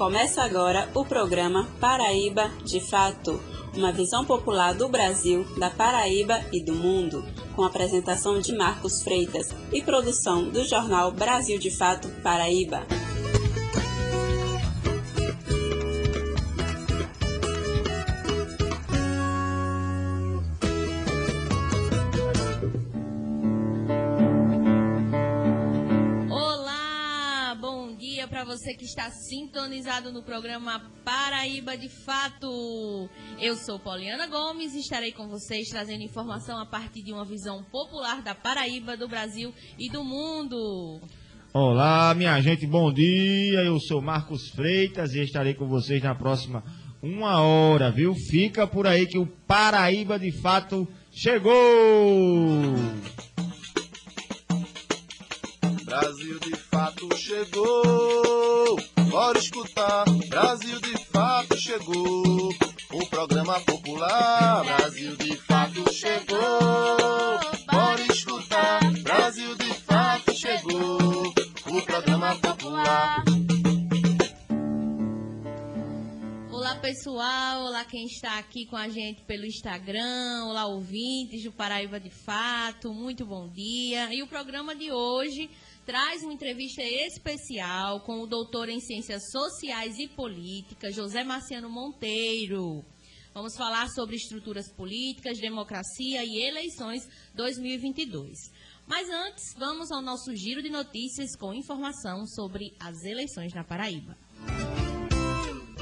Começa agora o programa Paraíba de Fato, uma visão popular do Brasil, da Paraíba e do mundo, com apresentação de Marcos Freitas e produção do jornal Brasil de Fato Paraíba. Que está sintonizado no programa Paraíba de Fato. Eu sou Poliana Gomes e estarei com vocês trazendo informação a partir de uma visão popular da Paraíba, do Brasil e do mundo. Olá, minha gente, bom dia. Eu sou Marcos Freitas e estarei com vocês na próxima uma hora, viu? Fica por aí que o Paraíba de Fato chegou! Brasil de fato chegou. Bora escutar, Brasil de fato chegou. O programa popular, Brasil de fato chegou. Bora escutar, Brasil de fato chegou. O programa popular. Olá pessoal, olá quem está aqui com a gente pelo Instagram, olá ouvintes do Paraíba de Fato, muito bom dia. E o programa de hoje traz uma entrevista especial com o doutor em Ciências Sociais e Políticas, José Marciano Monteiro. Vamos falar sobre estruturas políticas, democracia e eleições 2022. Mas antes, vamos ao nosso giro de notícias com informação sobre as eleições na Paraíba.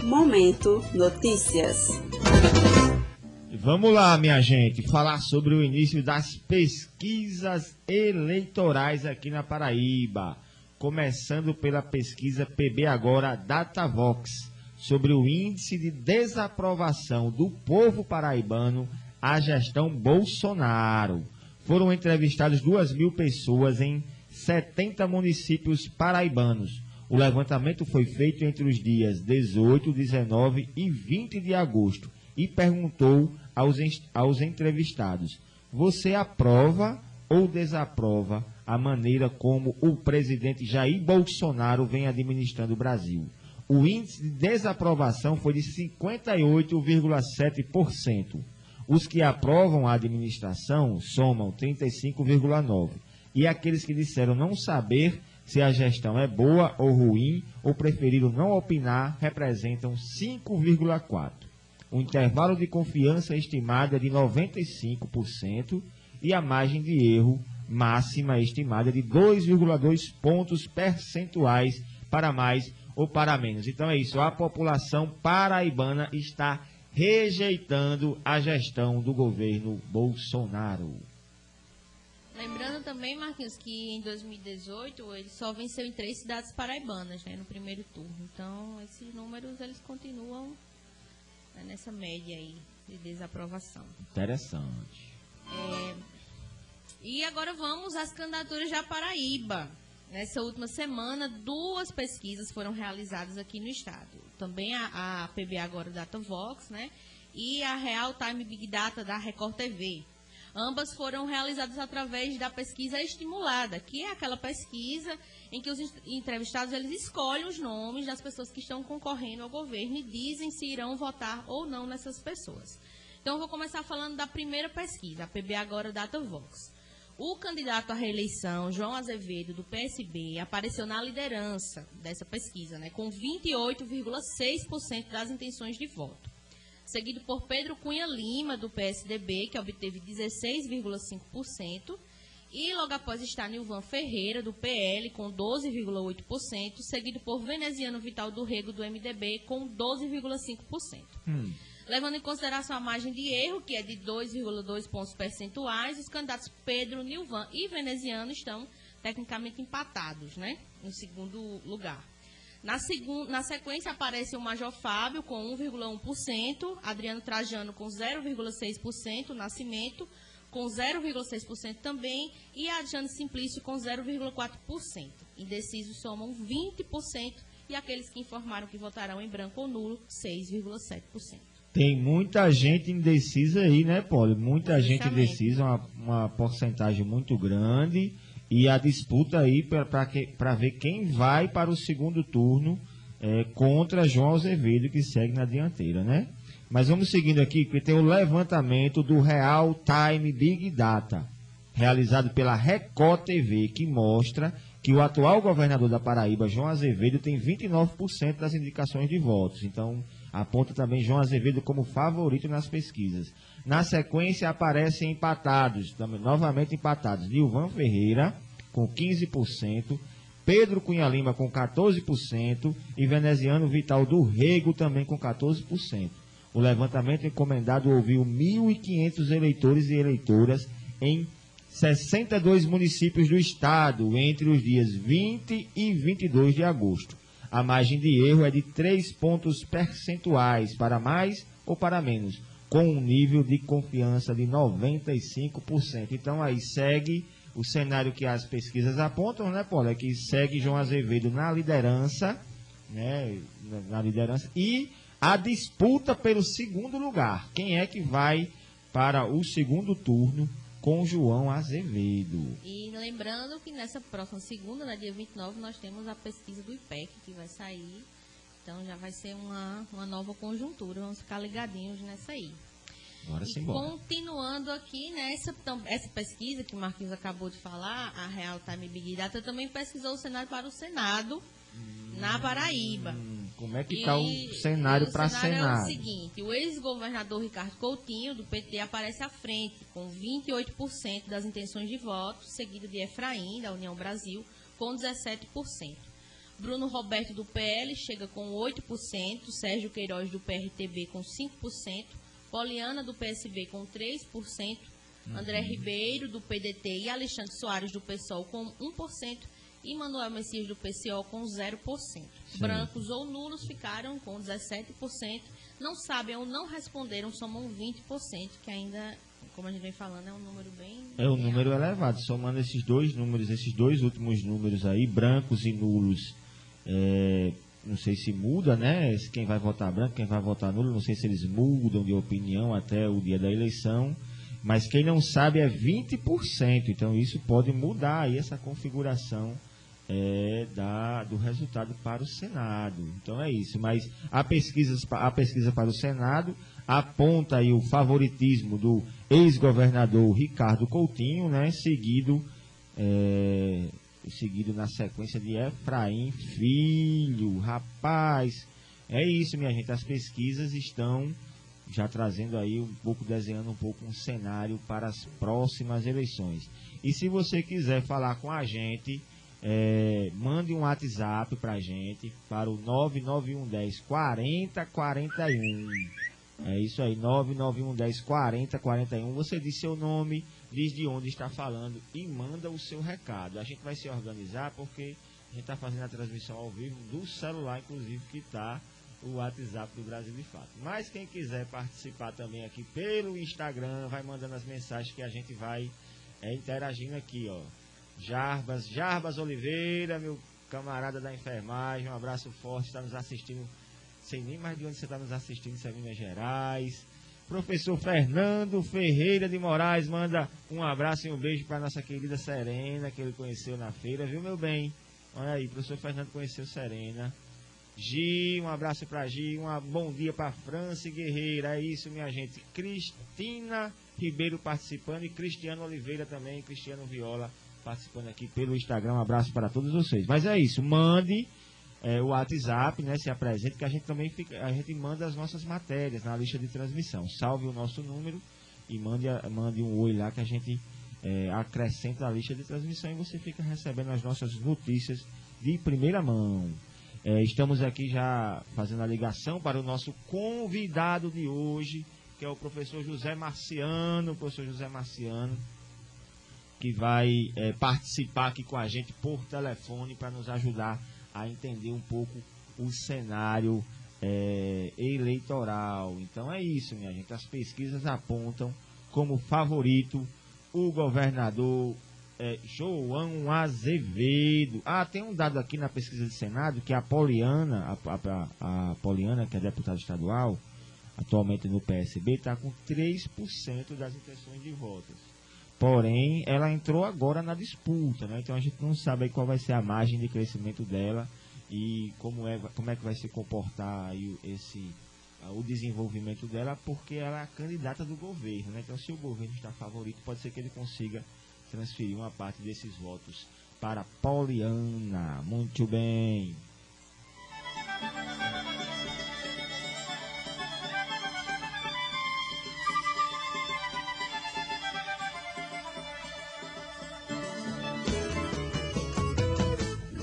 Momento Notícias. Vamos lá, minha gente, falar sobre o início das pesquisas eleitorais aqui na Paraíba. Começando pela pesquisa PB Agora Datavox, sobre o índice de desaprovação do povo paraibano à gestão Bolsonaro. Foram entrevistadas duas mil pessoas em 70 municípios paraibanos. O levantamento foi feito entre os dias 18, 19 e 20 de agosto e perguntou aos, aos entrevistados: Você aprova ou desaprova a maneira como o presidente Jair Bolsonaro vem administrando o Brasil? O índice de desaprovação foi de 58,7%. Os que aprovam a administração somam 35,9%. E aqueles que disseram não saber se a gestão é boa ou ruim, ou preferiram não opinar, representam 5,4%. O intervalo de confiança estimado é de 95% e a margem de erro máxima estimada de 2,2 pontos percentuais para mais ou para menos. Então é isso, a população paraibana está rejeitando a gestão do governo Bolsonaro. Lembrando também, Marquinhos, que em 2018 ele só venceu em três cidades paraibanas, né, no primeiro turno. Então, esses números eles continuam né, nessa média aí de desaprovação. Interessante. É, e agora vamos às candidaturas da Paraíba. Nessa última semana, duas pesquisas foram realizadas aqui no estado. Também a, a PBA agora Data Vox, né? E a Real Time Big Data da Record TV. Ambas foram realizadas através da pesquisa estimulada, que é aquela pesquisa em que os entrevistados eles escolhem os nomes das pessoas que estão concorrendo ao governo e dizem se irão votar ou não nessas pessoas. Então, eu vou começar falando da primeira pesquisa, a PB Agora Data Vox. O candidato à reeleição, João Azevedo, do PSB, apareceu na liderança dessa pesquisa, né, com 28,6% das intenções de voto. Seguido por Pedro Cunha Lima, do PSDB, que obteve 16,5%, e logo após está Nilvan Ferreira, do PL, com 12,8%, seguido por Veneziano Vital do Rego, do MDB, com 12,5%. Hum. Levando em consideração a margem de erro, que é de 2,2 pontos percentuais, os candidatos Pedro, Nilvan e Veneziano estão tecnicamente empatados, né? No segundo lugar. Na, segun, na sequência aparece o Major Fábio com 1,1%, Adriano Trajano com 0,6%, Nascimento com 0,6% também e a Jane Simplício com 0,4%. Indecisos somam 20% e aqueles que informaram que votarão em branco ou nulo, 6,7%. Tem muita gente indecisa aí, né, Paulo? Muita gente indecisa, uma, uma porcentagem muito grande. E a disputa aí para ver quem vai para o segundo turno é, contra João Azevedo, que segue na dianteira, né? Mas vamos seguindo aqui, que tem o levantamento do Real Time Big Data, realizado pela Record TV, que mostra que o atual governador da Paraíba, João Azevedo, tem 29% das indicações de votos. Então, aponta também João Azevedo como favorito nas pesquisas. Na sequência, aparecem empatados, também, novamente empatados, Nilvan Ferreira, com 15%, Pedro Cunha Lima, com 14%, e Veneziano Vital do Rego, também com 14%. O levantamento encomendado ouviu 1.500 eleitores e eleitoras em 62 municípios do estado entre os dias 20 e 22 de agosto. A margem de erro é de 3 pontos percentuais para mais ou para menos, com um nível de confiança de 95%. Então aí segue o cenário que as pesquisas apontam, né, Paulo? É que segue João Azevedo na liderança, né, na liderança e a disputa pelo segundo lugar. Quem é que vai para o segundo turno com João Azevedo? E lembrando que nessa próxima segunda, na dia 29, nós temos a pesquisa do IPEC que vai sair. Então já vai ser uma, uma nova conjuntura. Vamos ficar ligadinhos nessa aí. Bora e continuando aqui nessa essa pesquisa que o Marquinhos acabou de falar, a Real Time Big Data também pesquisou o cenário para o Senado hum, na Paraíba. Como é que está o cenário para Senado? O cenário é o seguinte, o ex-governador Ricardo Coutinho, do PT, aparece à frente, com 28% das intenções de voto, seguido de Efraim, da União Brasil, com 17%. Bruno Roberto, do PL, chega com 8%, Sérgio Queiroz, do PRTB, com 5%, Poliana, do PSB, com 3%, André uhum. Ribeiro, do PDT, e Alexandre Soares, do PSOL, com 1%, e Manuel Messias do PCO com 0%. Sim. Brancos ou nulos ficaram com 17%. Não sabem ou não responderam somam 20%, que ainda, como a gente vem falando, é um número bem. É um número elevado. Somando esses dois números, esses dois últimos números aí, brancos e nulos, é, não sei se muda, né? Quem vai votar branco, quem vai votar nulo, não sei se eles mudam de opinião até o dia da eleição. Mas quem não sabe é 20%. Então isso pode mudar aí essa configuração é, da, do resultado para o Senado. Então é isso. Mas a pesquisa, a pesquisa para o Senado aponta aí o favoritismo do ex-governador Ricardo Coutinho, né, seguido, é, seguido na sequência de Efraim Filho. Rapaz, é isso, minha gente. As pesquisas estão já trazendo aí um pouco, desenhando um pouco um cenário para as próximas eleições. E se você quiser falar com a gente, é, mande um WhatsApp pra gente para o 99110 4041. É isso aí, 99110 4041. Você diz seu nome, diz de onde está falando e manda o seu recado. A gente vai se organizar porque a gente está fazendo a transmissão ao vivo do celular, inclusive, que está o WhatsApp do Brasil de Fato. Mas quem quiser participar também aqui pelo Instagram, vai mandando as mensagens que a gente vai é, interagindo aqui, ó. Jarbas, Jarbas Oliveira, meu camarada da enfermagem, um abraço forte, está nos assistindo, sei nem mais de onde você está nos assistindo, isso é Minas Gerais. Professor Fernando Ferreira de Moraes manda um abraço e um beijo para nossa querida Serena, que ele conheceu na feira, viu, meu bem? Olha aí, professor Fernando conheceu Serena. Gi, um abraço para Gi, um bom dia para França Guerreira, é isso, minha gente. Cristina Ribeiro participando e Cristiano Oliveira também, Cristiano Viola participando aqui pelo Instagram. Um abraço para todos vocês. Mas é isso, mande é, o WhatsApp, né? Se apresente, que a gente também fica, a gente manda as nossas matérias na lista de transmissão. Salve o nosso número e mande, mande um oi lá que a gente é, acrescenta a lista de transmissão e você fica recebendo as nossas notícias de primeira mão. É, estamos aqui já fazendo a ligação para o nosso convidado de hoje, que é o professor José Marciano. professor José Marciano que vai é, participar aqui com a gente por telefone para nos ajudar a entender um pouco o cenário é, eleitoral. Então é isso, minha gente. As pesquisas apontam como favorito o governador é, João Azevedo. Ah, tem um dado aqui na pesquisa do Senado que a Poliana, a, a, a Poliana, que é deputada estadual, atualmente no PSB, está com 3% das intenções de votos. Porém, ela entrou agora na disputa, né? Então a gente não sabe qual vai ser a margem de crescimento dela e como é, como é que vai se comportar esse o desenvolvimento dela, porque ela é a candidata do governo, né? Então, se o governo está favorito, pode ser que ele consiga transferir uma parte desses votos para Poliana. Muito bem.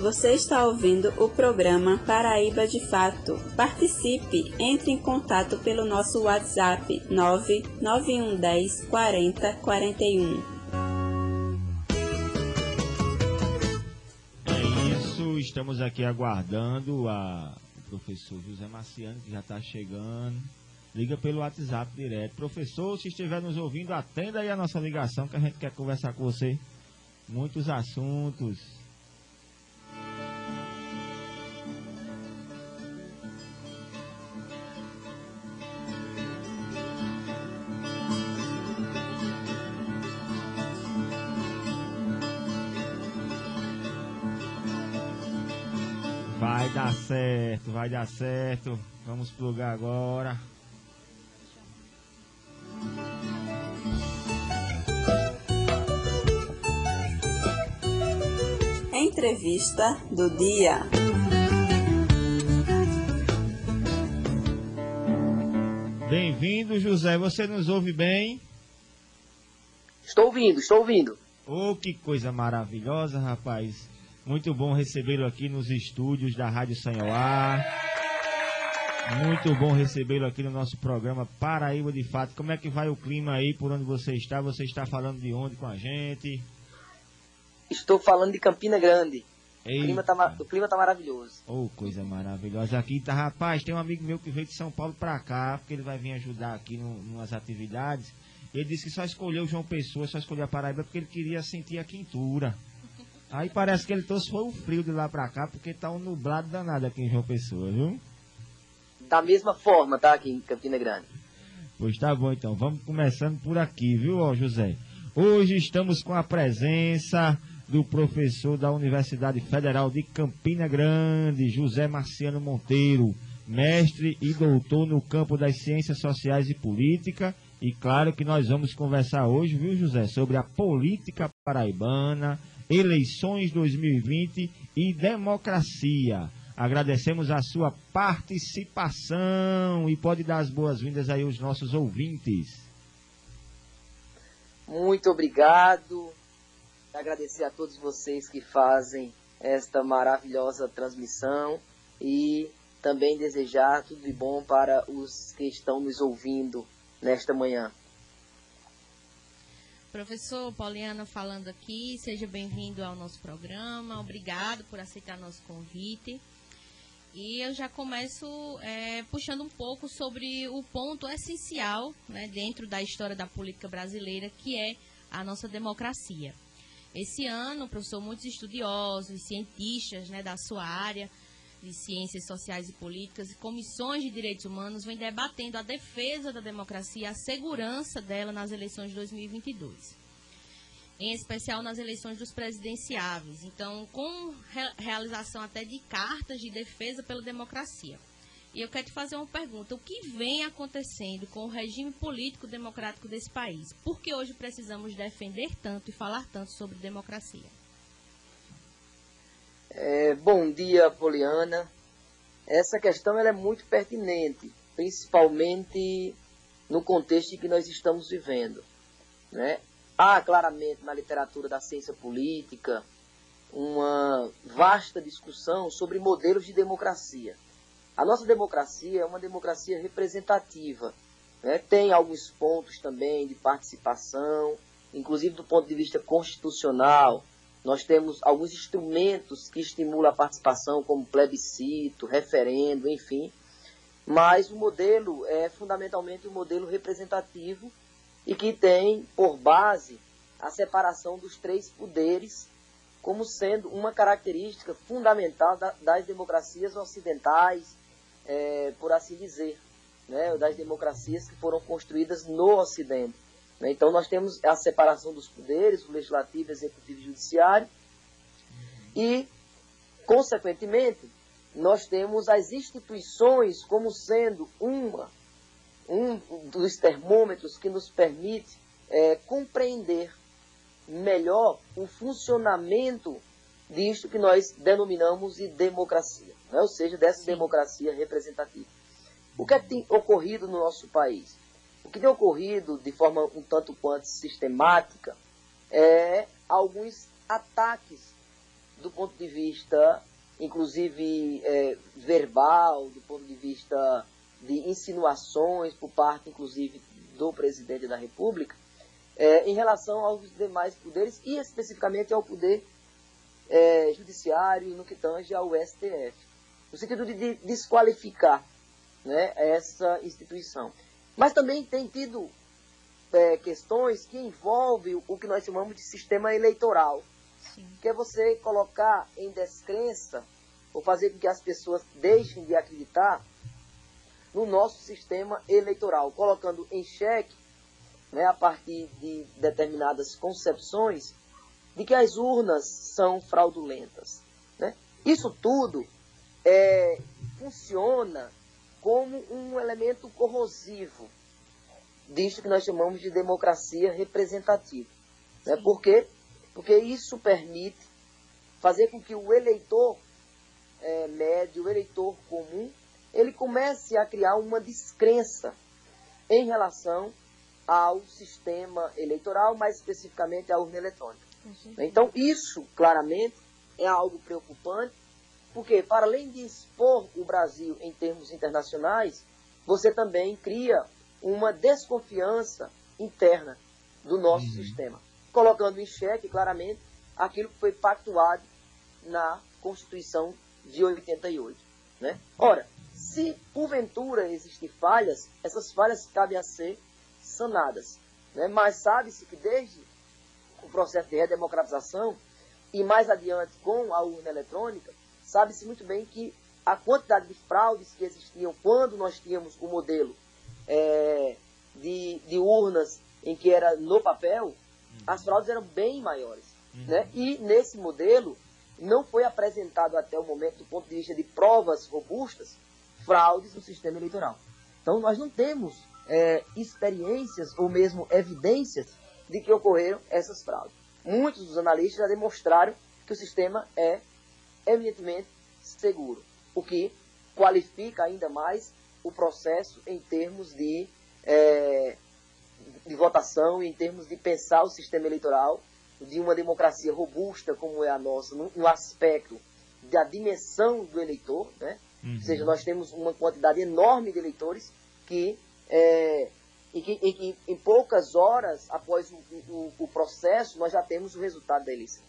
Você está ouvindo o programa Paraíba de Fato. Participe, entre em contato pelo nosso WhatsApp 99110 40 41. É isso, estamos aqui aguardando a, o professor José Marciano, que já está chegando. Liga pelo WhatsApp direto. Professor, se estiver nos ouvindo, atenda aí a nossa ligação que a gente quer conversar com você. Muitos assuntos. Dar certo, vai dar certo. Vamos plugar agora. Entrevista do dia. Bem-vindo, José. Você nos ouve bem? Estou ouvindo, estou ouvindo. Oh, que coisa maravilhosa, rapaz. Muito bom recebê-lo aqui nos estúdios da Rádio Sanhoá. Muito bom recebê-lo aqui no nosso programa Paraíba de Fato. Como é que vai o clima aí por onde você está? Você está falando de onde com a gente? Estou falando de Campina Grande. O clima, tá, o clima tá maravilhoso. Oh, coisa maravilhosa. Aqui tá, rapaz, tem um amigo meu que veio de São Paulo pra cá, porque ele vai vir ajudar aqui no, numas atividades. Ele disse que só escolheu o João Pessoa, só escolheu a Paraíba porque ele queria sentir a quintura. Aí parece que ele trouxe foi o frio de lá pra cá, porque tá um nublado danado aqui em João Pessoa, viu? Da mesma forma, tá? Aqui em Campina Grande. Pois tá bom, então. Vamos começando por aqui, viu, ó, José? Hoje estamos com a presença do professor da Universidade Federal de Campina Grande, José Marciano Monteiro, mestre e doutor no campo das ciências sociais e política. E claro que nós vamos conversar hoje, viu, José, sobre a política paraibana, eleições 2020 e democracia. Agradecemos a sua participação e pode dar as boas-vindas aí aos nossos ouvintes. Muito obrigado. Agradecer a todos vocês que fazem esta maravilhosa transmissão e também desejar tudo de bom para os que estão nos ouvindo nesta manhã. Professor Pauliana falando aqui, seja bem-vindo ao nosso programa. Obrigado por aceitar nosso convite. E eu já começo é, puxando um pouco sobre o ponto essencial né, dentro da história da política brasileira, que é a nossa democracia. Esse ano, professor, muitos estudiosos, cientistas né, da sua área de ciências sociais e políticas e comissões de direitos humanos vêm debatendo a defesa da democracia a segurança dela nas eleições de 2022 em especial nas eleições dos presidenciáveis. Então, com re realização até de cartas de defesa pela democracia. E eu quero te fazer uma pergunta: o que vem acontecendo com o regime político democrático desse país? Por que hoje precisamos defender tanto e falar tanto sobre democracia? É, bom dia, Poliana. Essa questão é muito pertinente, principalmente no contexto em que nós estamos vivendo. Né? Há claramente na literatura da ciência política uma vasta discussão sobre modelos de democracia. A nossa democracia é uma democracia representativa. Né? Tem alguns pontos também de participação, inclusive do ponto de vista constitucional. Nós temos alguns instrumentos que estimulam a participação, como plebiscito, referendo, enfim. Mas o modelo é fundamentalmente um modelo representativo e que tem por base a separação dos três poderes como sendo uma característica fundamental da, das democracias ocidentais, é, por assim dizer, né, das democracias que foram construídas no Ocidente. Né? Então nós temos a separação dos poderes, o legislativo, executivo e judiciário, e, consequentemente, nós temos as instituições como sendo uma, um dos termômetros que nos permite é, compreender melhor o funcionamento disto que nós denominamos de democracia, né? ou seja, dessa Sim. democracia representativa. O que, é que tem ocorrido no nosso país? O que tem ocorrido de forma um tanto quanto sistemática é alguns ataques do ponto de vista, inclusive é, verbal, do ponto de vista de insinuações por parte, inclusive, do presidente da República, é, em relação aos demais poderes e especificamente ao poder é, judiciário no que tange ao STF, no sentido de desqualificar né, essa instituição. Mas também tem tido é, questões que envolvem o que nós chamamos de sistema eleitoral, Sim. que é você colocar em descrença ou fazer com que as pessoas deixem de acreditar no nosso sistema eleitoral, colocando em xeque, né, a partir de determinadas concepções, de que as urnas são fraudulentas. Né? Isso tudo é, funciona como um elemento corrosivo disto que nós chamamos de democracia representativa. Né? Por quê? Porque isso permite fazer com que o eleitor é, médio, o eleitor comum, ele comece a criar uma descrença em relação ao sistema eleitoral, mais especificamente à urna eletrônica. Então, isso, claramente, é algo preocupante, porque, para além de expor o Brasil em termos internacionais, você também cria uma desconfiança interna do nosso uhum. sistema, colocando em xeque, claramente, aquilo que foi pactuado na Constituição de 88. Né? Ora, se porventura existem falhas, essas falhas cabem a ser sanadas. Né? Mas sabe-se que desde o processo de redemocratização e mais adiante com a urna eletrônica, sabe-se muito bem que a quantidade de fraudes que existiam quando nós tínhamos o modelo é, de, de, urnas em que era no papel, uhum. as fraudes eram bem maiores. Uhum. Né? E nesse modelo não foi apresentado até o momento, do ponto de vista de provas robustas, fraudes no sistema eleitoral. Então nós não temos é, experiências ou mesmo evidências de que ocorreram essas fraudes. Muitos dos analistas já demonstraram que o sistema é eminentemente seguro, o que qualifica ainda mais o processo em termos de, é, de votação, em termos de pensar o sistema eleitoral de uma democracia robusta como é a nossa, no, no aspecto da dimensão do eleitor, né? Uhum. ou seja, nós temos uma quantidade enorme de eleitores que é, e que, e que em poucas horas após o, o, o, processo nós já temos o resultado da eleição.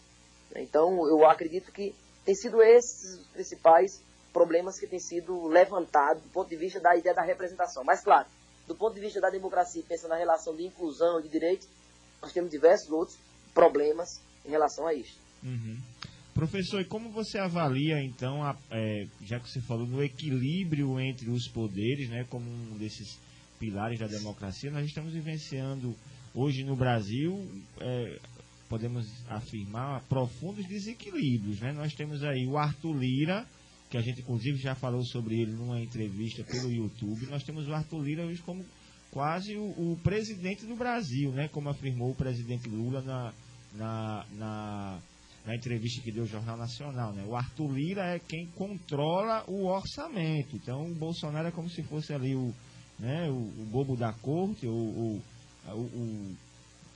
Então, eu acredito que tem sido esses os principais problemas que têm sido levantados do ponto de vista da ideia da representação. Mas, claro, do ponto de vista da democracia, pensando na relação de inclusão e de direitos, nós temos diversos outros problemas em relação a isso. Uhum. Professor, e como você avalia, então, a, é, já que você falou no equilíbrio entre os poderes, né, como um desses pilares da democracia, nós estamos vivenciando hoje no Brasil, é, podemos afirmar, profundos desequilíbrios. Né? Nós temos aí o Arthur Lira, que a gente inclusive já falou sobre ele numa entrevista pelo YouTube. Nós temos o Arthur Lira hoje como quase o, o presidente do Brasil, né? como afirmou o presidente Lula na, na, na, na entrevista que deu ao Jornal Nacional. Né? O Arthur Lira é quem controla o orçamento. Então o Bolsonaro é como se fosse ali o né, o, o bobo da corte, o, o, o,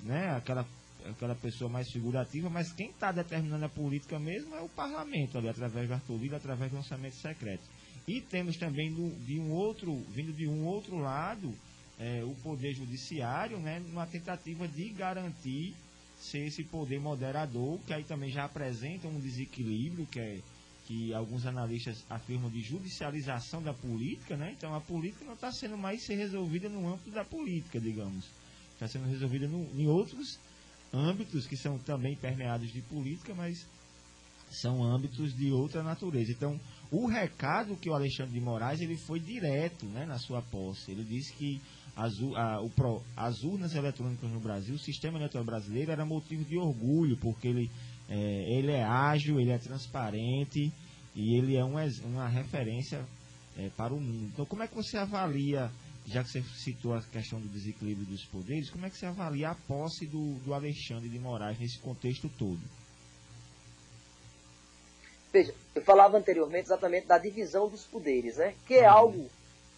né, aquela, aquela pessoa mais figurativa, mas quem está determinando a política mesmo é o parlamento, ali, através do Arthur Lira, através do orçamento secreto. E temos também de um outro, vindo de um outro lado, é, o poder judiciário, né, numa tentativa de garantir ser esse poder moderador, que aí também já apresenta um desequilíbrio, que é que alguns analistas afirmam de judicialização da política, né? Então a política não está sendo mais ser resolvida no âmbito da política, digamos. Está sendo resolvida no, em outros âmbitos que são também permeados de política, mas são âmbitos de outra natureza. Então, o recado que o Alexandre de Moraes ele foi direto né, na sua posse. Ele disse que as, a, o, as urnas eletrônicas no Brasil, o sistema eleitoral brasileiro era motivo de orgulho, porque ele é, ele é ágil, ele é transparente e ele é uma, uma referência é, para o mundo. Então, como é que você avalia, já que você citou a questão do desequilíbrio dos poderes, como é que você avalia a posse do, do Alexandre de Moraes nesse contexto todo? Veja, eu falava anteriormente exatamente da divisão dos poderes, né? Que é algo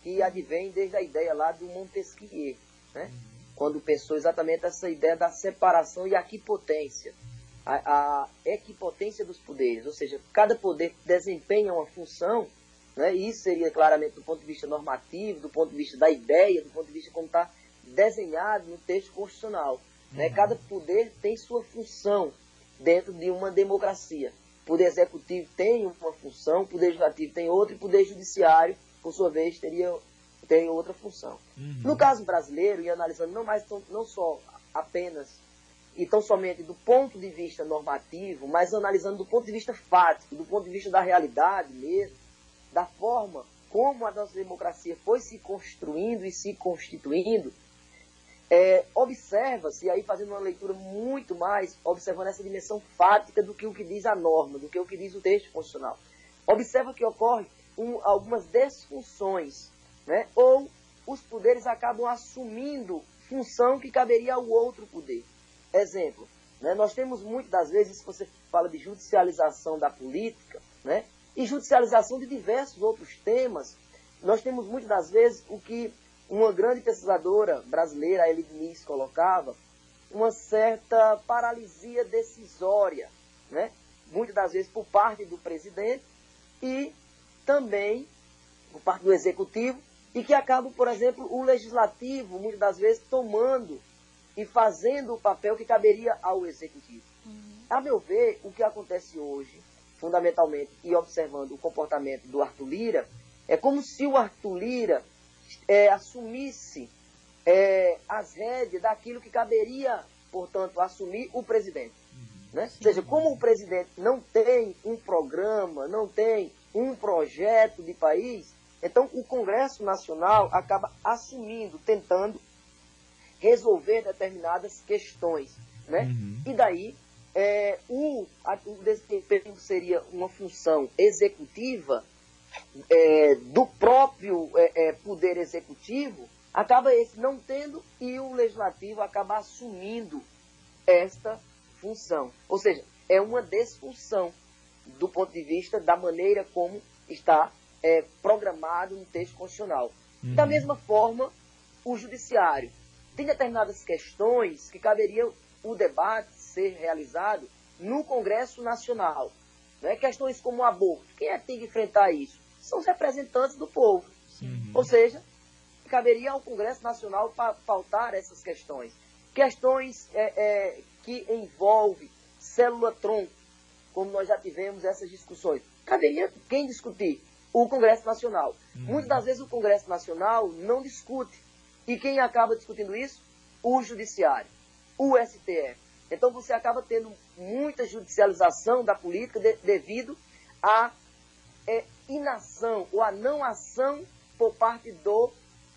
que advém desde a ideia lá do Montesquieu, né? Quando pensou exatamente essa ideia da separação e equipotência. A, a equipotência dos poderes, ou seja, cada poder desempenha uma função, né? E isso seria claramente do ponto de vista normativo, do ponto de vista da ideia, do ponto de vista como está desenhado no texto constitucional. Né? Uhum. Cada poder tem sua função dentro de uma democracia. O poder executivo tem uma função, o poder legislativo tem outra, e o poder judiciário, por sua vez, teria tem outra função. Uhum. No caso brasileiro, e analisando não mais não só apenas e tão somente do ponto de vista normativo, mas analisando do ponto de vista fático, do ponto de vista da realidade mesmo, da forma como a nossa democracia foi se construindo e se constituindo, é, observa-se, aí fazendo uma leitura muito mais, observando essa dimensão fática do que o que diz a norma, do que o que diz o texto constitucional. Observa que ocorre um, algumas desfunções, né? ou os poderes acabam assumindo função que caberia ao outro poder. Exemplo, né? nós temos muitas das vezes, se você fala de judicialização da política, né? E judicialização de diversos outros temas, nós temos muitas das vezes o que uma grande pesquisadora brasileira, a Elidnis, colocava uma certa paralisia decisória, né? muitas das vezes por parte do presidente e também por parte do executivo, e que acaba, por exemplo, o legislativo, muitas das vezes, tomando e fazendo o papel que caberia ao executivo. Uhum. A meu ver, o que acontece hoje, fundamentalmente, e observando o comportamento do Arthur Lira, é como se o Arthur Lira é, assumisse é, as rédeas daquilo que caberia, portanto, assumir o presidente. Uhum. Né? Ou seja, como o presidente não tem um programa, não tem um projeto de país, então o Congresso Nacional acaba assumindo, tentando resolver determinadas questões. Né? Uhum. E daí é, o, a, o desempenho seria uma função executiva é, do próprio é, é, poder executivo, acaba esse não tendo e o legislativo acaba assumindo esta função. Ou seja, é uma desfunção do ponto de vista da maneira como está é, programado no texto constitucional. Uhum. Da mesma forma, o judiciário tem determinadas questões que caberia o debate ser realizado no Congresso Nacional. Né? Questões como o aborto. Quem é que tem que enfrentar isso? são os representantes do povo. Uhum. Ou seja, caberia ao Congresso Nacional pa pautar essas questões. Questões é, é, que envolvem célula-tronco, como nós já tivemos essas discussões. Caberia quem discutir? O Congresso Nacional. Uhum. Muitas das vezes o Congresso Nacional não discute. E quem acaba discutindo isso? O Judiciário, o STF. Então você acaba tendo muita judicialização da política de, devido a é, inação ou a não ação por parte do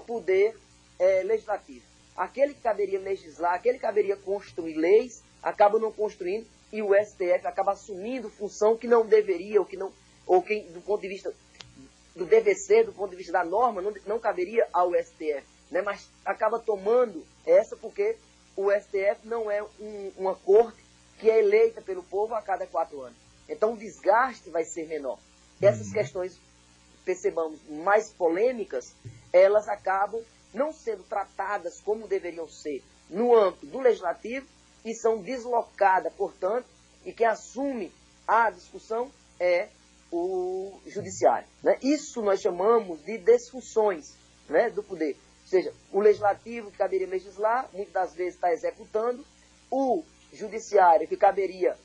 poder é, legislativo. Aquele que caberia legislar, aquele que caberia construir leis, acaba não construindo e o STF acaba assumindo função que não deveria, ou que não, ou que do ponto de vista do DVC, do ponto de vista da norma, não, não caberia ao STF, né? mas acaba tomando essa porque o STF não é um, uma corte que é eleita pelo povo a cada quatro anos. Então o desgaste vai ser menor essas questões, percebamos, mais polêmicas, elas acabam não sendo tratadas como deveriam ser no âmbito do legislativo e são deslocadas, portanto, e quem assume a discussão é o judiciário. Né? Isso nós chamamos de desfunções né, do poder. Ou seja, o legislativo que caberia legislar, muitas das vezes está executando, o judiciário que caberia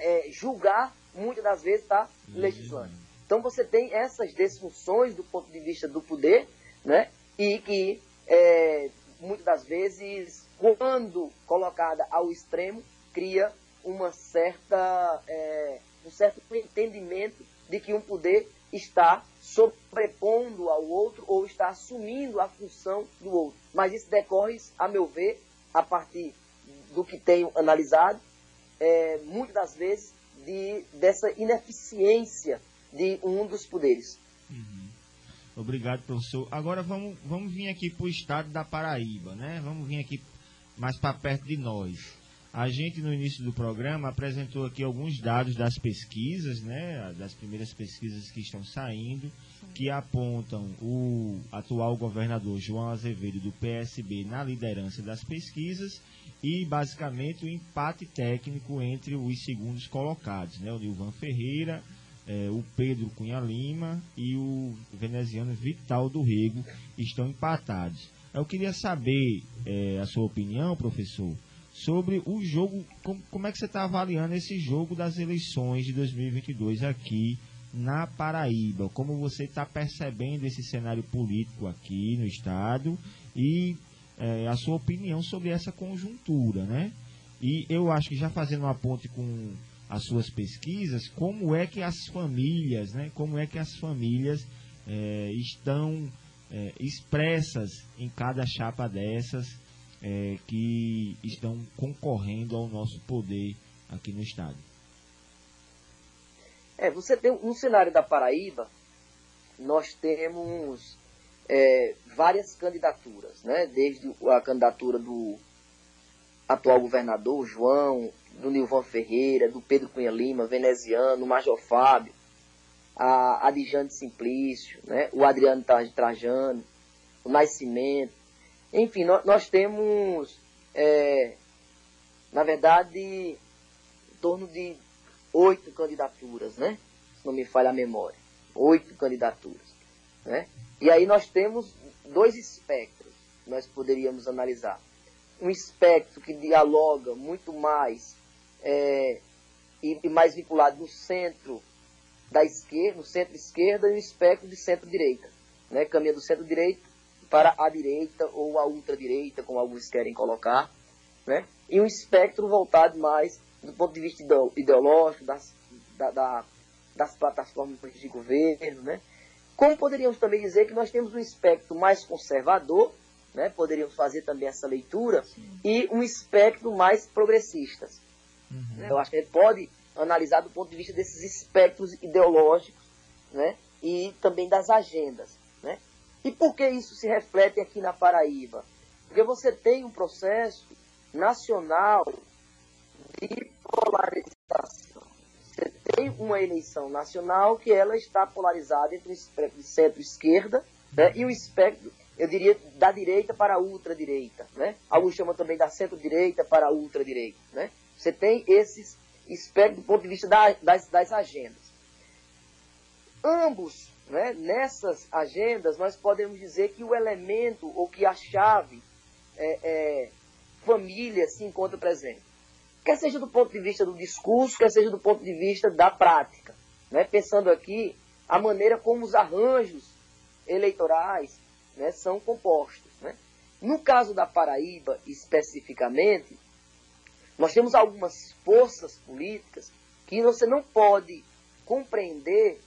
é, julgar, muitas das vezes está legislando. Então você tem essas desfunções do ponto de vista do poder, né? E que é, muitas das vezes, quando colocada ao extremo, cria uma certa, é, um certo entendimento de que um poder está sobrepondo ao outro ou está assumindo a função do outro. Mas isso decorre, a meu ver, a partir do que tenho analisado, é, muitas das vezes de, dessa ineficiência de um dos poderes. Uhum. Obrigado, professor. Agora vamos, vamos vir aqui para o estado da Paraíba, né? Vamos vir aqui mais para perto de nós. A gente, no início do programa, apresentou aqui alguns dados das pesquisas, né? Das primeiras pesquisas que estão saindo, que apontam o atual governador João Azevedo do PSB na liderança das pesquisas e basicamente o empate técnico entre os segundos colocados, né? O Nilvan Ferreira, eh, o Pedro Cunha Lima e o veneziano Vital do Rego estão empatados. Eu queria saber eh, a sua opinião, professor, sobre o jogo, como, como é que você está avaliando esse jogo das eleições de 2022 aqui na Paraíba? Como você está percebendo esse cenário político aqui no estado e é, a sua opinião sobre essa conjuntura, né? E eu acho que já fazendo uma ponte com as suas pesquisas, como é que as famílias, né? Como é que as famílias é, estão é, expressas em cada chapa dessas é, que estão concorrendo ao nosso poder aqui no estado? É, você tem um cenário da Paraíba, nós temos é, várias candidaturas, né? desde a candidatura do atual governador, João, do Nilvan Ferreira, do Pedro Cunha Lima, veneziano, Major Fábio, a Adjane Simplício, né? o Adriano Trajano, o Nascimento. Enfim, nós, nós temos, é, na verdade, em torno de oito candidaturas, né? Se não me falha a memória. Oito candidaturas, né? E aí nós temos dois espectros que nós poderíamos analisar. Um espectro que dialoga muito mais é, e, e, mais vinculado no centro da esquerda, no centro-esquerda e um espectro de centro-direita. Né? Caminha do centro-direita para a direita ou a ultradireita, como alguns querem colocar. Né? E um espectro voltado mais do ponto de vista ideológico, das, da, da, das plataformas de governo, né? Como poderíamos também dizer que nós temos um espectro mais conservador, né? poderíamos fazer também essa leitura, Sim. e um espectro mais progressista. Uhum. Eu acho que a gente pode analisar do ponto de vista desses espectros ideológicos né? e também das agendas. E por que isso se reflete aqui na Paraíba? Porque você tem um processo nacional de polarização você tem uma eleição nacional que ela está polarizada entre o de centro-esquerda né, e o espectro, eu diria, da direita para a ultradireita. Né? Alguns chamam também da centro-direita para a ultradireita. Né? Você tem esses espectros do ponto de vista da, das, das agendas. Ambos, né, nessas agendas, nós podemos dizer que o elemento ou que a chave é, é, família se encontra presente quer seja do ponto de vista do discurso, quer seja do ponto de vista da prática. Né? Pensando aqui a maneira como os arranjos eleitorais né, são compostos. Né? No caso da Paraíba, especificamente, nós temos algumas forças políticas que você não pode compreender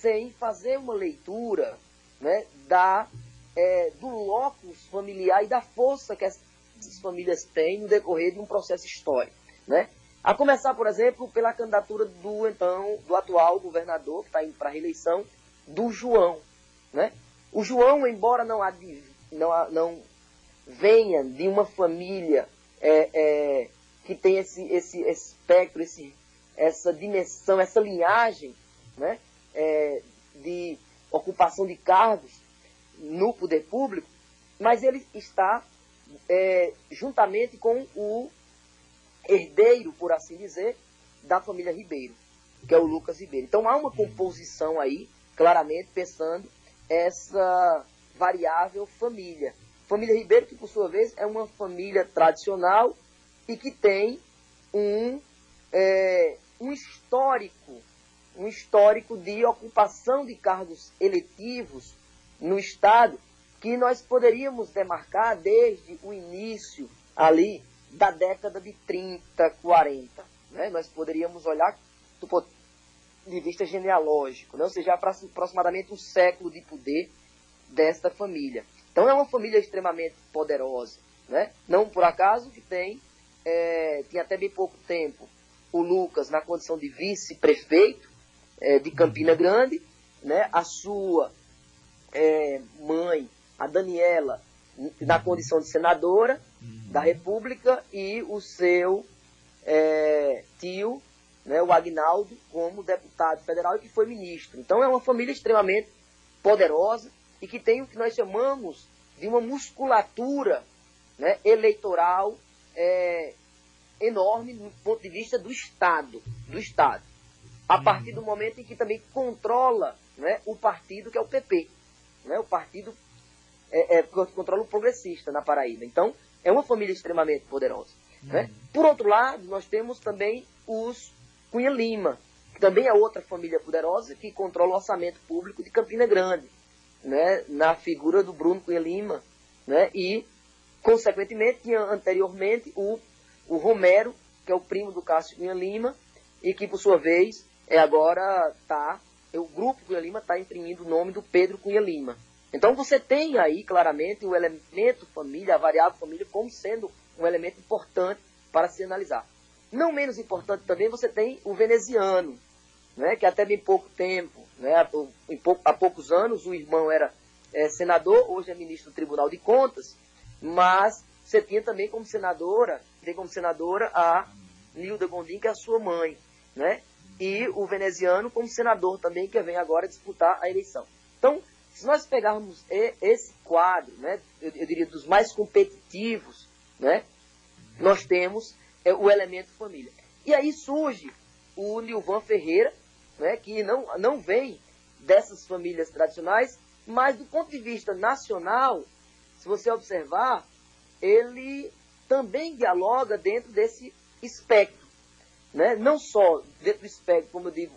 sem fazer uma leitura né, da, é, do locus familiar e da força que essas famílias têm no decorrer de um processo histórico. Né? A começar, por exemplo, pela candidatura do então do atual governador, que está indo para a reeleição, do João. Né? O João, embora não, não, não venha de uma família é, é, que tem esse, esse espectro, esse, essa dimensão, essa linhagem né, é, de ocupação de cargos no poder público, mas ele está é, juntamente com o herdeiro, por assim dizer, da família Ribeiro, que é o Lucas Ribeiro. Então há uma composição aí, claramente pensando essa variável família. Família Ribeiro, que por sua vez é uma família tradicional e que tem um, é, um histórico, um histórico de ocupação de cargos eletivos no Estado que nós poderíamos demarcar desde o início ali da década de 30, 40. Né? Nós poderíamos olhar do ponto de vista genealógico, né? ou seja, aproximadamente um século de poder desta família. Então é uma família extremamente poderosa. Né? Não por acaso que tem, é, até bem pouco tempo, o Lucas na condição de vice-prefeito é, de Campina Grande, né? a sua é, mãe, a Daniela, na condição de senadora da República, e o seu é, tio, né, o Agnaldo, como deputado federal e que foi ministro. Então é uma família extremamente poderosa e que tem o que nós chamamos de uma musculatura né, eleitoral é, enorme do ponto de vista do Estado, do Estado. A partir do momento em que também controla né, o partido que é o PP, né, o partido é, é, que controla o progressista na Paraíba. Então, é uma família extremamente poderosa. Né? Uhum. Por outro lado, nós temos também os Cunha Lima, que também é outra família poderosa que controla o orçamento público de Campina Grande, né? na figura do Bruno Cunha Lima, né? e, consequentemente, tinha anteriormente o, o Romero, que é o primo do Cássio Cunha Lima, e que, por sua vez, é agora tá, o grupo Cunha Lima está imprimindo o nome do Pedro Cunha Lima. Então você tem aí claramente o elemento família, a variável família, como sendo um elemento importante para se analisar. Não menos importante também você tem o veneziano, né, que até bem pouco tempo, né, há poucos anos, o irmão era é, senador, hoje é ministro do Tribunal de Contas, mas você tinha também como senadora, tem como senadora a Nilda Gondim, que é a sua mãe, né? E o veneziano como senador também, que vem agora disputar a eleição. Então, se nós pegarmos esse quadro, né, eu, eu diria dos mais competitivos, né, nós temos é, o elemento família. E aí surge o Nilvan Ferreira, né, que não, não vem dessas famílias tradicionais, mas do ponto de vista nacional, se você observar, ele também dialoga dentro desse espectro. Né? Não só dentro do espectro, como eu digo,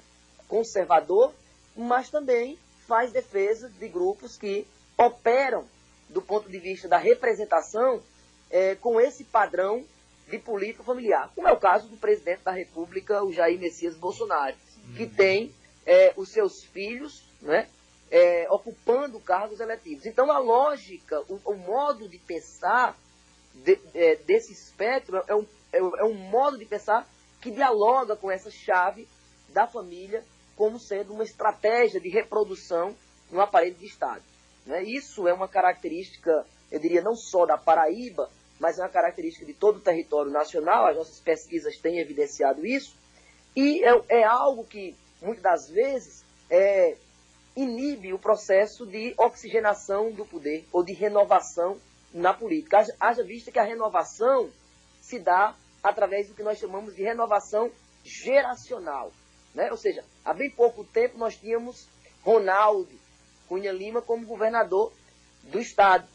conservador, mas também faz defesa de grupos que operam do ponto de vista da representação é, com esse padrão de política familiar, como é o caso do presidente da República, o Jair Messias Bolsonaro, que tem é, os seus filhos né, é, ocupando cargos eletivos. Então, a lógica, o, o modo de pensar de, é, desse espectro é um, é, é um modo de pensar que dialoga com essa chave da família como sendo uma estratégia de reprodução no aparelho de Estado. Né? Isso é uma característica, eu diria, não só da Paraíba, mas é uma característica de todo o território nacional, as nossas pesquisas têm evidenciado isso, e é, é algo que, muitas das vezes, é, inibe o processo de oxigenação do poder ou de renovação na política. Haja, haja vista que a renovação se dá através do que nós chamamos de renovação geracional. Né? Ou seja, há bem pouco tempo nós tínhamos Ronaldo Cunha Lima como governador do estado.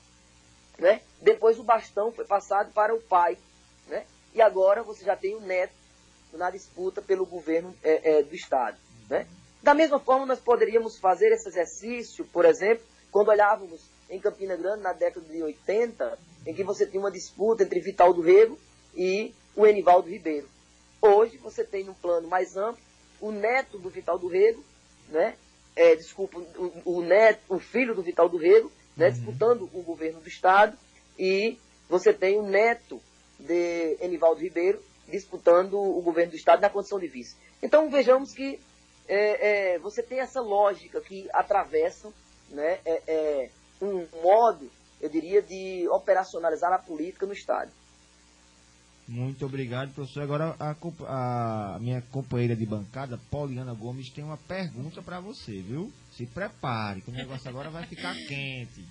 Né? Depois o bastão foi passado para o pai. Né? E agora você já tem o neto na disputa pelo governo é, é, do Estado. Né? Da mesma forma, nós poderíamos fazer esse exercício, por exemplo, quando olhávamos em Campina Grande na década de 80, em que você tinha uma disputa entre Vital do Rego e o Enivaldo Ribeiro. Hoje você tem num plano mais amplo o neto do Vital do Rego, né? É, desculpa, o, o, neto, o filho do Vital do Rego, né, uhum. disputando o governo do Estado, e você tem o neto de Enivaldo Ribeiro disputando o governo do Estado na condição de vice. Então vejamos que é, é, você tem essa lógica que atravessa né, é, é um modo, eu diria, de operacionalizar a política no Estado. Muito obrigado, professor. Agora a, a, minha companheira de bancada, Pauliana Gomes, tem uma pergunta para você, viu? Se prepare, que o negócio agora vai ficar quente.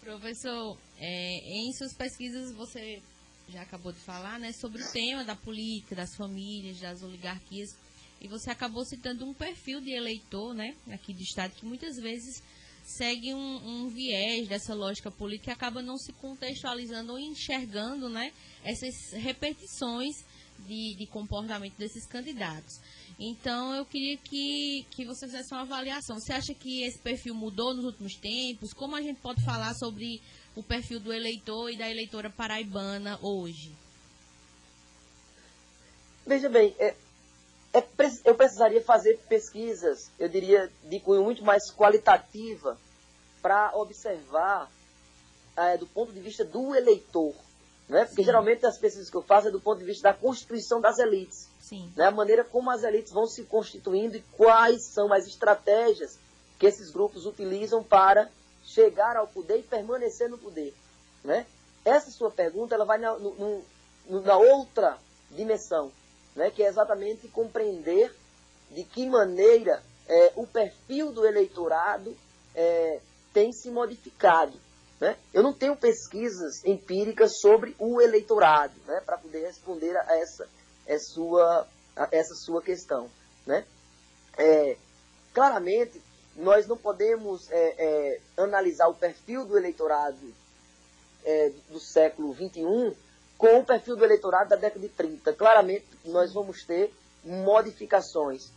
Professor, é, em suas pesquisas você já acabou de falar, né, sobre o tema da política, das famílias, das oligarquias, e você acabou citando um perfil de eleitor, né, aqui do estado que muitas vezes segue um, um, viés dessa lógica política e acaba não se contextualizando ou enxergando né, essas repetições de, de comportamento desses candidatos. Então, eu queria que, que você fizesse uma avaliação. Você acha que esse perfil mudou nos últimos tempos? Como a gente pode falar sobre o perfil do eleitor e da eleitora paraibana hoje? Veja bem, é, é, eu precisaria fazer pesquisas, eu diria, de cunho muito mais qualitativa para observar é, do ponto de vista do eleitor. Né? Porque geralmente as pesquisas que eu faço é do ponto de vista da constituição das elites. Sim. Né? A maneira como as elites vão se constituindo e quais são as estratégias que esses grupos utilizam para chegar ao poder e permanecer no poder. Né? Essa sua pergunta ela vai na, no, no, na outra dimensão, né? que é exatamente compreender de que maneira é, o perfil do eleitorado é, tem se modificado. Né? Eu não tenho pesquisas empíricas sobre o eleitorado né, para poder responder a essa, a sua, a essa sua questão. Né? É, claramente, nós não podemos é, é, analisar o perfil do eleitorado é, do século XXI com o perfil do eleitorado da década de 30. Claramente, nós vamos ter modificações.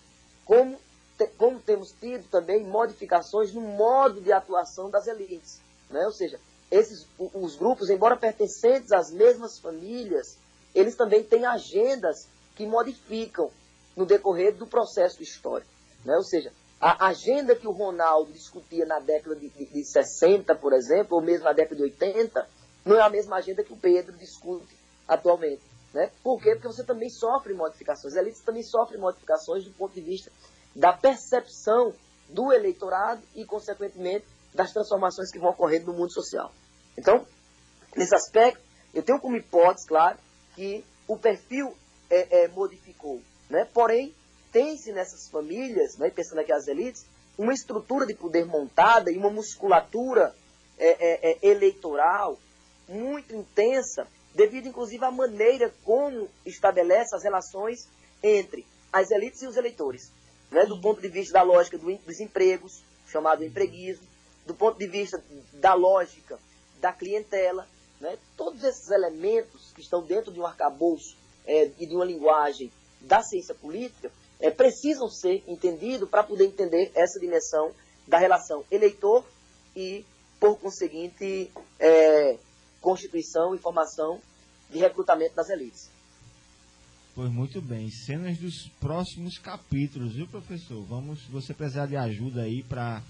Como, te, como temos tido também modificações no modo de atuação das elites. Né? Ou seja, esses, os grupos, embora pertencentes às mesmas famílias, eles também têm agendas que modificam no decorrer do processo histórico. Né? Ou seja, a agenda que o Ronaldo discutia na década de, de, de 60, por exemplo, ou mesmo na década de 80, não é a mesma agenda que o Pedro discute atualmente. Né? Por quê? Porque você também sofre modificações. As elites também sofrem modificações do ponto de vista da percepção do eleitorado e, consequentemente, das transformações que vão ocorrendo no mundo social. Então, nesse aspecto, eu tenho como hipótese, claro, que o perfil é, é, modificou. Né? Porém, tem-se nessas famílias, né, pensando aqui as elites, uma estrutura de poder montada e uma musculatura é, é, é, eleitoral muito intensa, devido inclusive à maneira como estabelece as relações entre as elites e os eleitores. Né, do ponto de vista da lógica do, dos empregos, chamado empreguismo, do ponto de vista da lógica da clientela, né? todos esses elementos que estão dentro de um arcabouço é, e de uma linguagem da ciência política é, precisam ser entendidos para poder entender essa dimensão da relação eleitor e, por conseguinte, é, constituição e formação de recrutamento das elites. Pois muito bem, cenas dos próximos capítulos, viu professor? Vamos, você precisar de ajuda aí para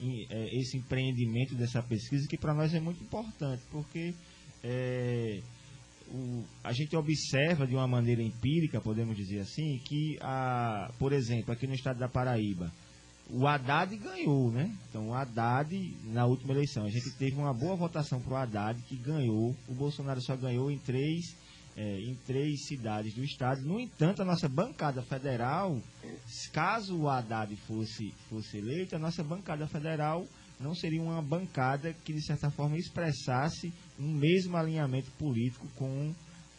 é, esse empreendimento dessa pesquisa, que para nós é muito importante, porque é, o, a gente observa de uma maneira empírica, podemos dizer assim, que, a, por exemplo, aqui no estado da Paraíba, o Haddad ganhou, né? Então, o Haddad, na última eleição, a gente teve uma boa votação para o Haddad, que ganhou. O Bolsonaro só ganhou em três é, em três cidades do estado. No entanto, a nossa bancada federal, caso o Haddad fosse, fosse eleito, a nossa bancada federal não seria uma bancada que, de certa forma, expressasse um mesmo alinhamento político com,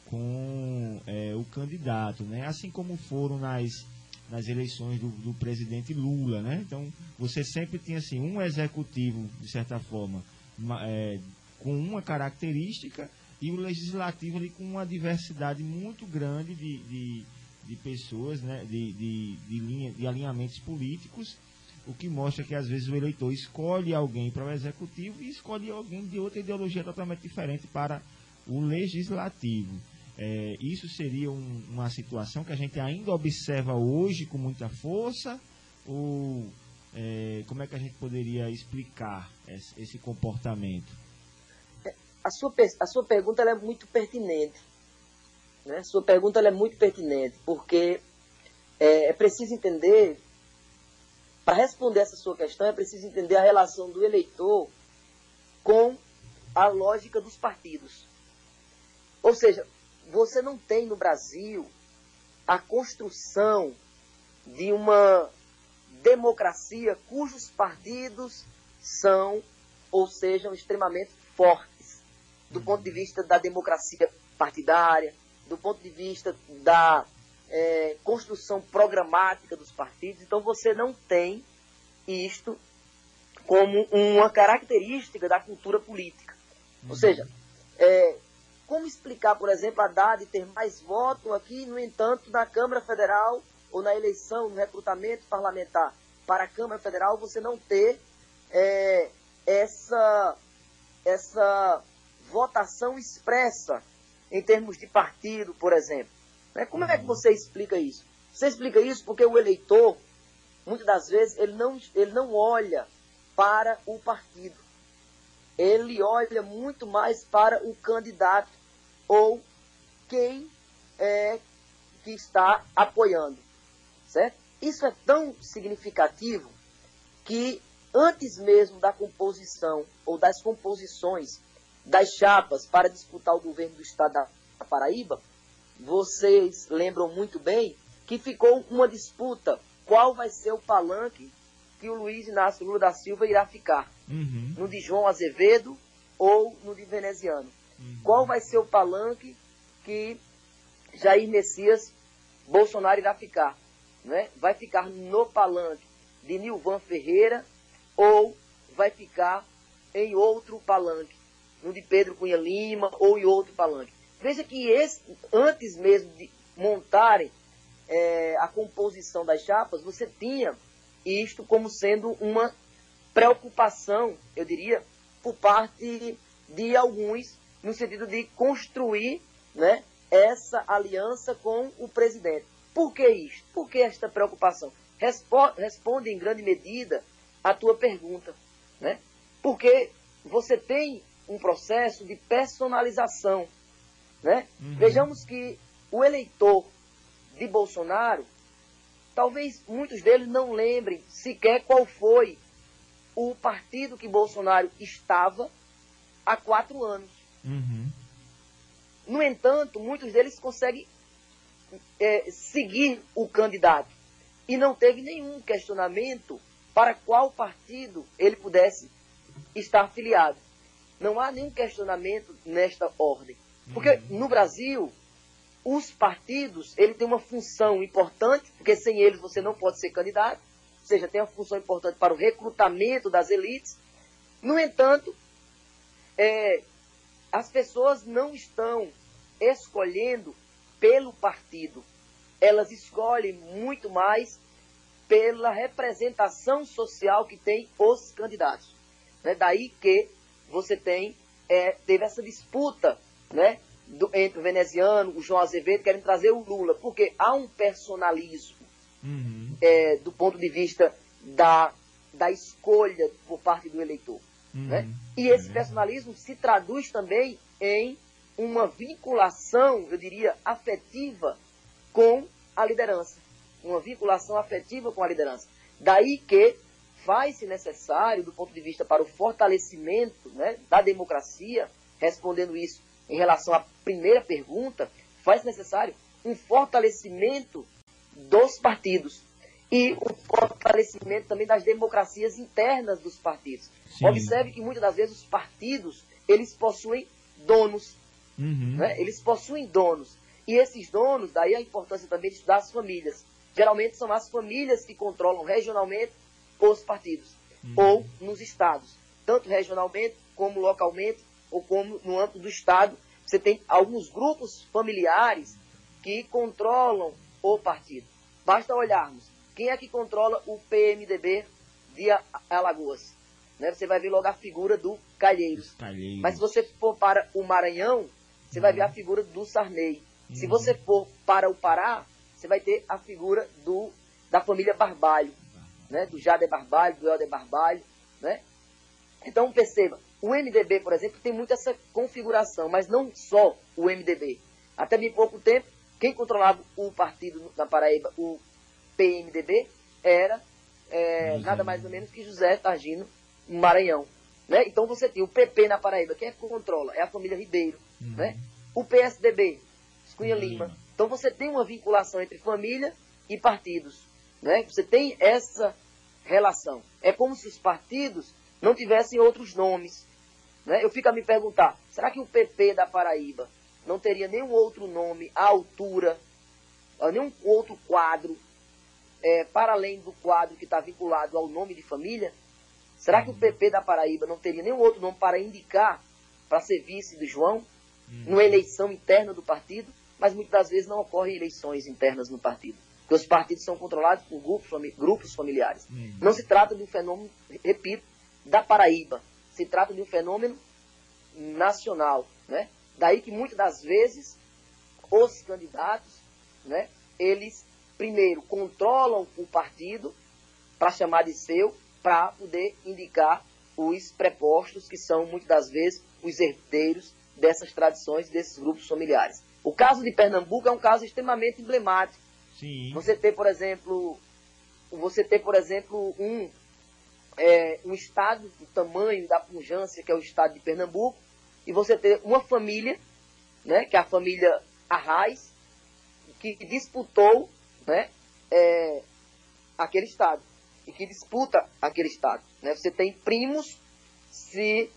com é, o candidato, né? Assim como foram nas, nas eleições do, do presidente Lula, né? Então, você sempre tinha, assim, um executivo, de certa forma, uma, é, com uma característica e o legislativo ali com uma diversidade muito grande de, de, de pessoas, né, de, de, de, linha, de alinhamentos políticos, o que mostra que às vezes o eleitor escolhe alguém para o executivo e escolhe alguém de outra ideologia totalmente diferente para o legislativo. É, isso seria um, uma situação que a gente ainda observa hoje com muita força ou é, como é que a gente poderia explicar esse, esse comportamento? a sua, a sua pergunta é muito pertinente. Né? Sua pergunta é muito pertinente, porque é, é preciso entender, para responder essa sua questão, é preciso entender a relação do eleitor com a lógica dos partidos. Ou seja, você não tem no Brasil a construção de uma democracia cujos partidos são ou sejam extremamente fortes do ponto de vista da democracia partidária, do ponto de vista da é, construção programática dos partidos. Então você não tem isto como uma característica da cultura política. Ou uhum. seja, é, como explicar, por exemplo, a Haddad ter mais votos aqui, no entanto, na Câmara Federal ou na eleição, no recrutamento parlamentar para a Câmara Federal, você não ter é, essa, essa votação expressa em termos de partido, por exemplo. Né? Como é que uhum. você explica isso? Você explica isso porque o eleitor, muitas das vezes, ele não, ele não olha para o partido. Ele olha muito mais para o candidato ou quem é que está apoiando, certo? Isso é tão significativo que antes mesmo da composição ou das composições das chapas para disputar o governo do estado da Paraíba, vocês lembram muito bem que ficou uma disputa qual vai ser o palanque que o Luiz Inácio Lula da Silva irá ficar. Uhum. No de João Azevedo ou no de Veneziano. Uhum. Qual vai ser o palanque que Jair Messias Bolsonaro irá ficar? Né? Vai ficar no palanque de Nilvan Ferreira ou vai ficar em outro palanque, no de Pedro Cunha Lima ou em outro palanque. Veja que esse, antes mesmo de montarem é, a composição das chapas, você tinha isto como sendo uma preocupação, eu diria, por parte de alguns, no sentido de construir né, essa aliança com o presidente. Por que isto? Por que esta preocupação? Respo responde em grande medida a tua pergunta. Né? Porque você tem um processo de personalização. Né? Uhum. Vejamos que o eleitor de Bolsonaro, talvez muitos deles não lembrem sequer qual foi o partido que Bolsonaro estava há quatro anos. Uhum. No entanto, muitos deles conseguem é, seguir o candidato e não teve nenhum questionamento para qual partido ele pudesse estar afiliado. Não há nenhum questionamento nesta ordem. Porque no Brasil, os partidos, ele tem uma função importante, porque sem eles você não pode ser candidato, ou seja, tem uma função importante para o recrutamento das elites. No entanto, é, as pessoas não estão escolhendo pelo partido, elas escolhem muito mais pela representação social que tem os candidatos. Né? Daí que você tem, é, teve essa disputa né, do, entre o veneziano, o João Azevedo, querem trazer o Lula, porque há um personalismo Uhum. é, do ponto de vista da, da escolha por parte do eleitor. Uhum. Né? E esse personalismo se traduz também em uma vinculação, eu diria, afetiva com a liderança. Uma vinculação afetiva com a liderança. Daí que faz-se necessário, do ponto de vista para o fortalecimento né, da democracia, respondendo isso em relação à primeira pergunta, faz necessário um fortalecimento dos partidos e o fortalecimento também das democracias internas dos partidos. Sim. Observe que muitas das vezes os partidos eles possuem donos, Uhum. né? eles possuem donos. E esses donos, daí a importância também de estudar as famílias. Geralmente são as famílias que controlam regionalmente os partidos, ou nos estados, tanto regionalmente como localmente, ou como no âmbito do estado. Você tem alguns grupos familiares que controlam o partido. Basta olharmos quem é que controla o PMDB de Alagoas. Né? Você vai ver logo a figura do Calheiros. Calheiros. Mas se você for para o Maranhão, você vai ver a figura do Sarney. Se Uhum. você for para o Pará, você vai ter a figura do, da família Barbalho, né? do Jader Barbalho, do Helder Barbalho. Né? Então perceba, o MDB, por exemplo, tem muito essa configuração, mas não só o MDB. Até bem pouco tempo, quem controlava o partido na Paraíba, o PMDB, era é, José. nada mais ou menos que José Targino Maranhão. Né? Então você tem o PP na Paraíba, quem é que controla? É a família Ribeiro. Uhum. Né? O PSDB, Cunha Lima. Lima. Então você tem uma vinculação entre família e partidos. Né? Você tem essa relação. É como se os partidos não tivessem outros nomes. Né? Eu fico a me perguntar, será que o PP da Paraíba não teria nenhum outro nome à altura, ah, nenhum outro quadro, é, para além do quadro que está vinculado ao nome de família? Será que o PP da Paraíba não teria nenhum outro nome para indicar para ser vice do João, numa eleição interna do partido? Mas muitas das vezes não ocorrem eleições internas no partido, porque os partidos são controlados por grupos, grupos familiares. Uhum. Não se trata de um fenômeno, repito, da Paraíba. Se trata de um fenômeno nacional. Né? Daí que muitas das vezes os candidatos, né, eles primeiro controlam o partido para chamar de seu, para poder indicar os prepostos, que são muitas das vezes os herdeiros dessas tradições, desses grupos familiares. O caso de Pernambuco é um caso extremamente emblemático. Sim. Você tem, por exemplo, você tem, por exemplo, um, é, um estado do tamanho da pujança que é o estado de Pernambuco, e você tem uma família, né, que é a família Arraes, que disputou né, é, aquele estado e que disputa aquele estado. Né? Você tem primos se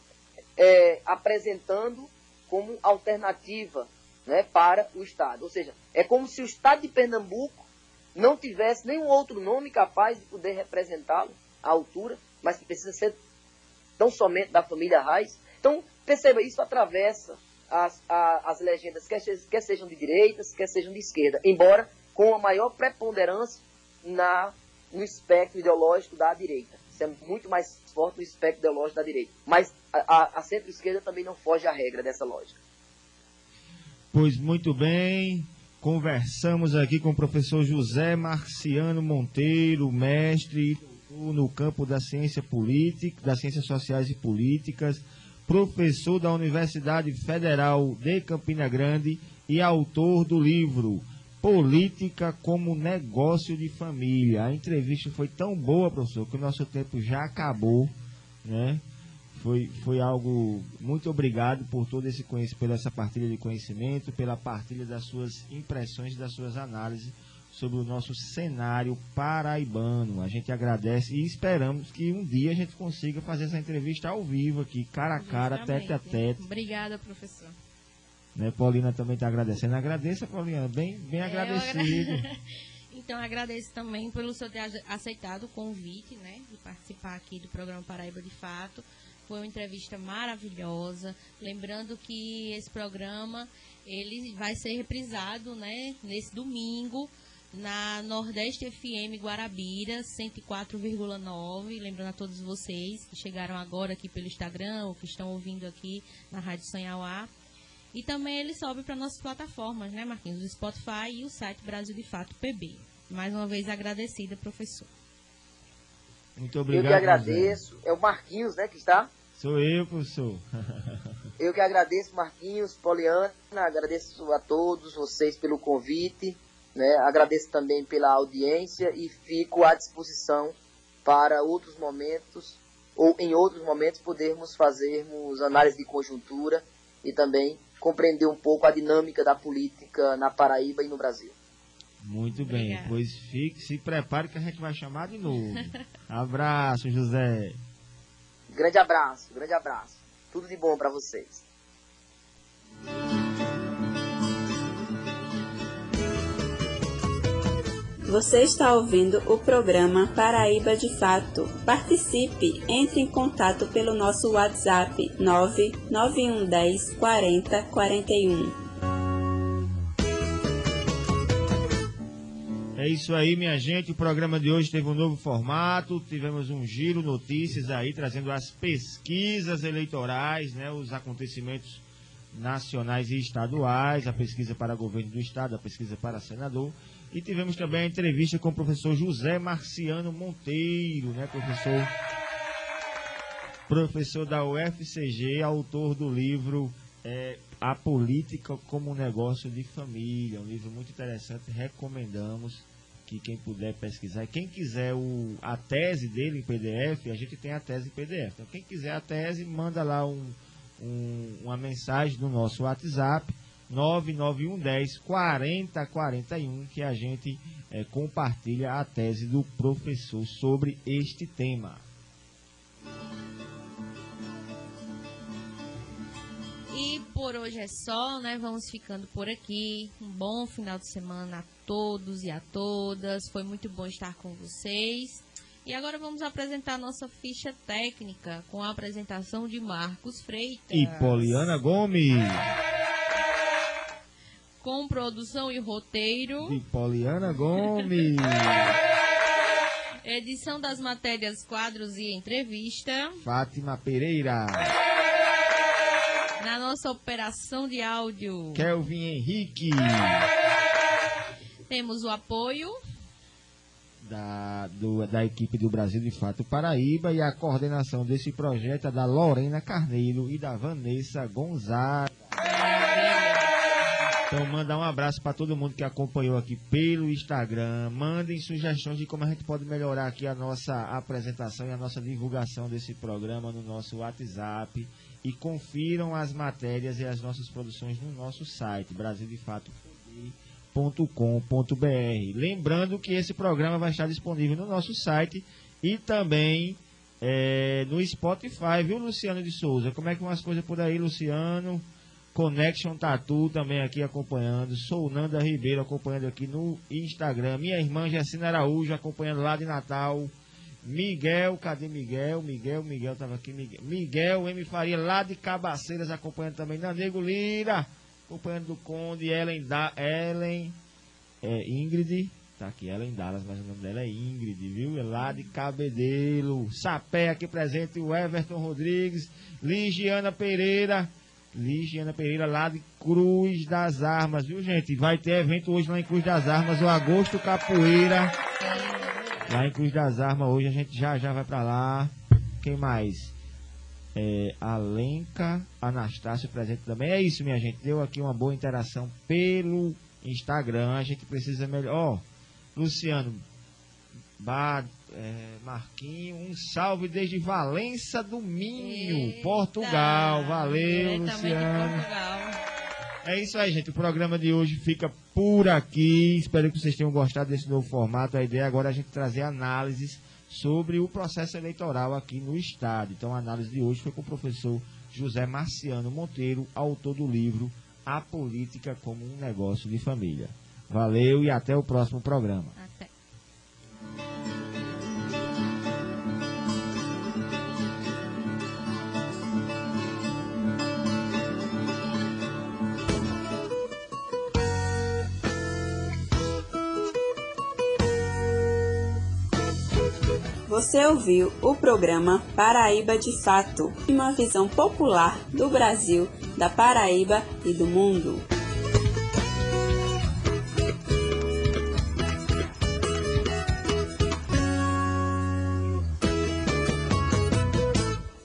é, apresentando como alternativa né, para o estado. Ou seja, é como se o estado de Pernambuco não tivesse nenhum outro nome capaz de poder representá-lo à altura, mas que precisa ser tão somente da família Reis. Então, perceba, isso atravessa as, a, as legendas, quer, quer sejam de direitas, quer sejam de esquerda, embora com a maior preponderância na, no espectro ideológico da direita. Isso é muito mais forte no espectro ideológico da direita. Mas a, a, centro-esquerda também não foge à regra dessa lógica. Pois muito bem, conversamos aqui com o professor José Marciano Monteiro, mestre no campo da ciência política, das ciências sociais e políticas, professor da Universidade Federal de Campina Grande e autor do livro Política como Negócio de Família. A entrevista foi tão boa, professor, que o nosso tempo já acabou, né? Foi, foi algo muito obrigado por todo esse conhecimento, pela essa partilha de conhecimento, pela partilha das suas impressões, das suas análises sobre o nosso cenário paraibano. A gente agradece e esperamos que um dia a gente consiga fazer essa entrevista ao vivo aqui, cara a cara, tete a tete. Obrigada, professor. Né, Paulina também está agradecendo. Agradeça, Paulina, bem, bem é, agradecido. Agra... então, agradeço também pelo senhor ter aceitado o convite, né, de participar aqui do programa Paraíba de Fato. Foi uma entrevista maravilhosa. Lembrando que esse programa ele vai ser reprisado, né, nesse domingo na Nordeste FM Guarabira 104,9. Lembrando a todos vocês que chegaram agora aqui pelo Instagram ou que estão ouvindo aqui na Rádio Sanhauá. E também ele sobe para nossas plataformas, né, Marquinhos? O Spotify e o site Brasil de Fato PB. Mais uma vez agradecida, professor. Muito obrigado. Eu que agradeço. José. É o Marquinhos, né, que está? Sou eu, professor. eu que agradeço, Marquinhos, Poliana, agradeço a todos vocês pelo convite, né? agradeço também pela audiência e fico à disposição para outros momentos, ou em outros momentos, podermos fazermos análise de conjuntura e também compreender um pouco a dinâmica da política na Paraíba e no Brasil. Muito bem, Obrigada. pois fique, se prepare que a gente vai chamar de novo. Abraço, José. Grande abraço, grande abraço. Tudo de bom para vocês. Você está ouvindo o programa Paraíba de Fato. Participe, entre em contato pelo nosso WhatsApp 99110 40 41. É isso aí, minha gente. O programa de hoje teve um novo formato. Tivemos um giro notícias aí, trazendo as pesquisas eleitorais, né, os acontecimentos nacionais e estaduais, a pesquisa para governo do estado, a pesquisa para senador. E tivemos também a entrevista com o professor José Marciano Monteiro, né, professor? Professor da UFCG, autor do livro é, A Política como Negócio de Família. Um livro muito interessante, recomendamos que quem puder pesquisar. Quem quiser o, a tese dele em PDF, a gente tem a tese em PDF. Então, quem quiser a tese, manda lá um, um, uma mensagem no nosso WhatsApp 99110 4041 que a gente é, compartilha a tese do professor sobre este tema. E por hoje é só, né? Vamos ficando por aqui. Um bom final de semana a todos e a todas. Foi muito bom estar com vocês. E agora vamos apresentar a nossa ficha técnica com a apresentação de Marcos Freitas. E Poliana Gomes. Com produção e roteiro. De Poliana Gomes. Edição das matérias, quadros e entrevista. Fátima Pereira. Na nossa operação de áudio. Kelvin Henrique. Temos o apoio da, do, da equipe do Brasil de Fato Paraíba e a coordenação desse projeto é da Lorena Carneiro e da Vanessa Gonzaga. Então, mandar um abraço para todo mundo que acompanhou aqui pelo Instagram. Mandem sugestões de como a gente pode melhorar aqui a nossa apresentação e a nossa divulgação desse programa no nosso WhatsApp. E confiram as matérias e as nossas produções no nosso site, brasildefato.com.br. Lembrando que esse programa vai estar disponível no nosso site e também é, no Spotify, viu, Luciano de Souza? Como é que vão as coisas por aí, Luciano? Connection Tatu também aqui acompanhando. Sou Nanda Ribeiro acompanhando aqui no Instagram. Minha irmã Jacina Araújo acompanhando lá de Natal. Miguel, cadê Miguel? Miguel, Miguel tava aqui. Miguel, Miguel M. Faria lá de Cabaceiras acompanhando também. Nanego Lira acompanhando do Conde. Ellen, da, Ellen é, Ingrid. Tá aqui, Ellen Dallas, mas o nome dela é Ingrid, viu? É lá de Cabedelo. Sapé aqui presente. O Everton Rodrigues. Ligiana Pereira. Ligiana Pereira, lá de Cruz das Armas, viu, gente? Vai ter evento hoje lá em Cruz das Armas, o Agosto Capoeira. Lá em Cruz das Armas, hoje a gente já já vai pra lá. Quem mais? É, Alenca Anastácio presente também. É isso, minha gente. Deu aqui uma boa interação pelo Instagram. A gente precisa melhor. Ó, oh, Luciano, Bad, é, Marquinho, um salve desde Valença do Minho, Eita, Portugal. Valeu, Luciano. É isso aí, gente. O programa de hoje fica por aqui. Espero que vocês tenham gostado desse novo formato. A ideia agora é a gente trazer análises sobre o processo eleitoral aqui no estado. Então, a análise de hoje foi com o professor José Marciano Monteiro, autor do livro A Política como um Negócio de Família. Valeu e até o próximo programa. Até. Você ouviu o programa Paraíba de Fato, uma visão popular do Brasil, da Paraíba e do mundo.